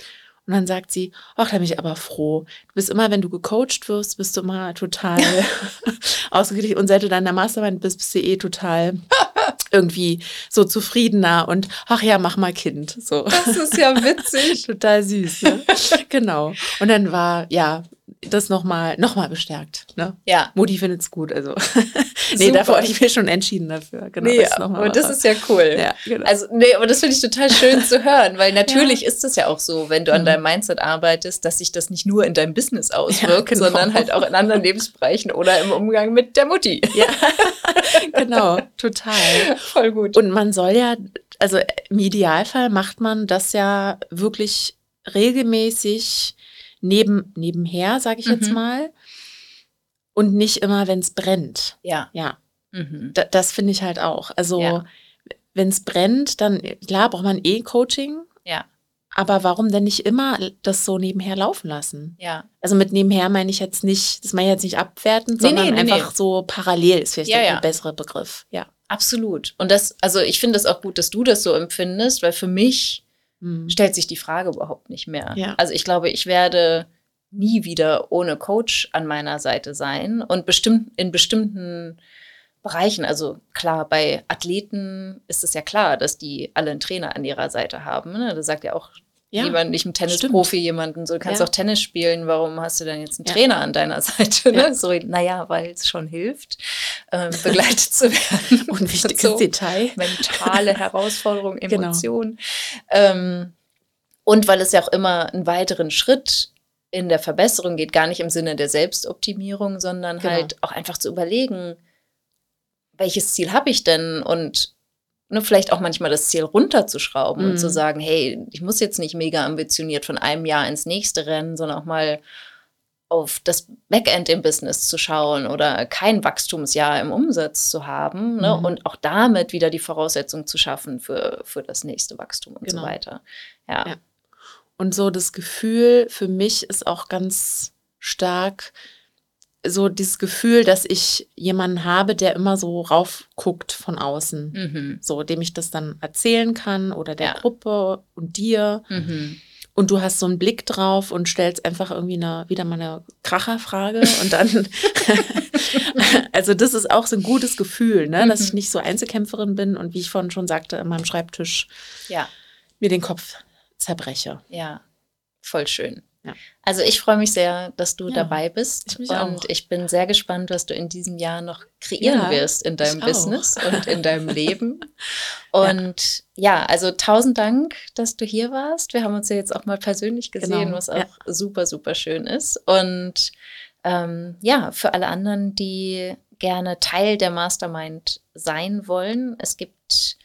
Und dann sagt sie, ach, da bin ich aber froh. Du bist immer, wenn du gecoacht wirst, bist du immer total ausgeglichen. Und seit du dann in der Mastermind bist, bist du eh total irgendwie so zufriedener und ach ja, mach mal Kind. So. Das ist ja witzig. total süß. Ne? genau. Und dann war, ja, das nochmal noch mal bestärkt. Ne? Ja. Mutti findet es gut. Also, nee, Super. davor hatte ich mir schon entschieden dafür. Genau, nee, mal und das ist ja cool. ja, genau. Also, nee, aber das finde ich total schön zu hören, weil natürlich ist es ja auch so, wenn du an Mhm. deinem Mindset arbeitest, dass sich das nicht nur in deinem Business auswirkt, genau. sondern halt auch in anderen Lebensbereichen oder im Umgang mit der Mutti. ja, genau, total. Voll gut. Und man soll ja, also im Idealfall macht man das ja wirklich regelmäßig neben, nebenher, sage ich jetzt Mhm. mal. Und nicht immer, wenn es brennt. ja. Ja, Mhm. da, das finde ich halt auch. Also, Ja. wenn es brennt, dann, klar, braucht man eh Coaching. Ja. Aber warum denn nicht immer das so nebenher laufen lassen? Ja. Also mit nebenher meine ich jetzt nicht, das meine ich jetzt nicht abwertend, Nee, sondern nee, nee, einfach so parallel ist vielleicht Ja, der ja. bessere Begriff. Ja. Absolut. Und das, also ich finde es auch gut, dass du das so empfindest, weil für mich Mhm. stellt sich die Frage überhaupt nicht mehr. Ja. Also ich glaube, ich werde nie wieder ohne Coach an meiner Seite sein und bestimmt in bestimmten Bereichen, also klar, bei Athleten ist es ja klar, dass die alle einen Trainer an ihrer Seite haben. Ne? Da sagt ja auch Ja. jemand, nicht ein Tennisprofi, jemanden, so du kannst Ja. auch Tennis spielen, warum hast du denn jetzt einen Ja. Trainer an deiner Seite? Ne? So, naja, weil es schon hilft, ähm, begleitet zu werden. Und wichtiges So Detail. mentale Herausforderung, Genau. Emotionen. Ähm, und weil es ja auch immer einen weiteren Schritt in der Verbesserung geht, gar nicht im Sinne der Selbstoptimierung, sondern Genau. halt auch einfach zu überlegen, welches Ziel habe ich denn und ne, vielleicht auch manchmal das Ziel runterzuschrauben und Mhm. zu sagen, hey, ich muss jetzt nicht mega ambitioniert von einem Jahr ins nächste rennen, sondern auch mal auf das Backend im Business zu schauen oder kein Wachstumsjahr im Umsatz zu haben ne? Mhm. und auch damit wieder die Voraussetzung zu schaffen für, für das nächste Wachstum und so Genau. weiter. Ja. Ja. Und so das Gefühl für mich ist auch ganz stark so dieses Gefühl, dass ich jemanden habe, der immer so raufguckt von außen. Mhm. So, dem ich das dann erzählen kann oder der Ja. Gruppe und dir. Mhm. Und du hast so einen Blick drauf und stellst einfach irgendwie eine, wieder mal eine Kracherfrage und dann, also das ist auch so ein gutes Gefühl, ne, dass Mhm. ich nicht so Einzelkämpferin bin und wie ich vorhin schon sagte, an meinem Schreibtisch Ja, mir den Kopf zerbreche. ja, voll schön. Ja. Also ich freue mich sehr, dass du Ja, dabei bist. ich und auch. ich bin sehr gespannt, was du in diesem Jahr noch kreieren Ja, wirst in deinem ich auch. Business und in deinem Leben. Und ja. also tausend Dank, dass du hier warst. Wir haben uns ja jetzt auch mal persönlich gesehen, Genau, was auch super, super schön ist. Und ähm, ja, für alle anderen, die gerne Teil der Mastermind sein wollen, es gibt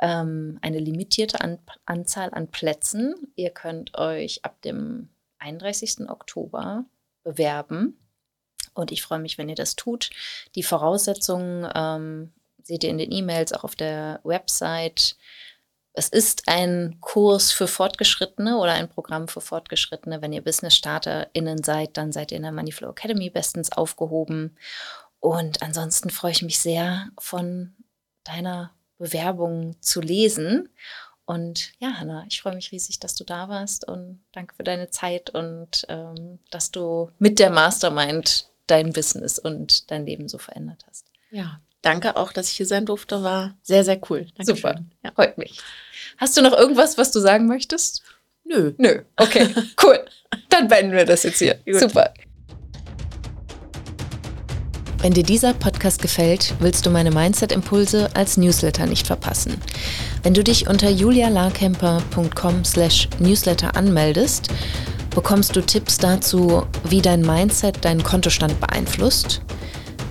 ähm, eine limitierte an Anzahl an Plätzen. Ihr könnt euch ab dem 31. Oktober bewerben. Und ich freue mich, wenn ihr das tut. Die Voraussetzungen ähm, seht ihr in den E-Mails, auch auf der Website. Es ist ein Kurs für Fortgeschrittene oder ein Programm für Fortgeschrittene. Wenn ihr Business-StarterInnen seid, dann seid ihr in der Moneyflow Academy bestens aufgehoben. Und ansonsten freue ich mich sehr, von deiner Bewerbung zu lesen. Und ja, Hanna, ich freue mich riesig, dass du da warst und danke für deine Zeit und ähm, dass du mit der Mastermind dein Business und dein Leben so verändert hast. Ja, danke auch, dass ich hier sein durfte. War sehr, sehr cool. Dankeschön. Super. Ja. Freut mich. Hast du noch irgendwas, was du sagen möchtest? Nö. Nö. Okay, cool. Dann beenden wir das jetzt hier. Gut. Super. Wenn dir dieser Podcast gefällt, willst du meine Mindset-Impulse als Newsletter nicht verpassen. Wenn du dich unter julialarkemper.com slash newsletter anmeldest, bekommst du Tipps dazu, wie dein Mindset deinen Kontostand beeinflusst,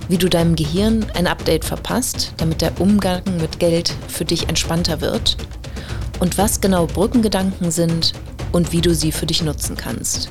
wie du deinem Gehirn ein Update verpasst, damit der Umgang mit Geld für dich entspannter wird und was genau Brückengedanken sind und wie du sie für dich nutzen kannst.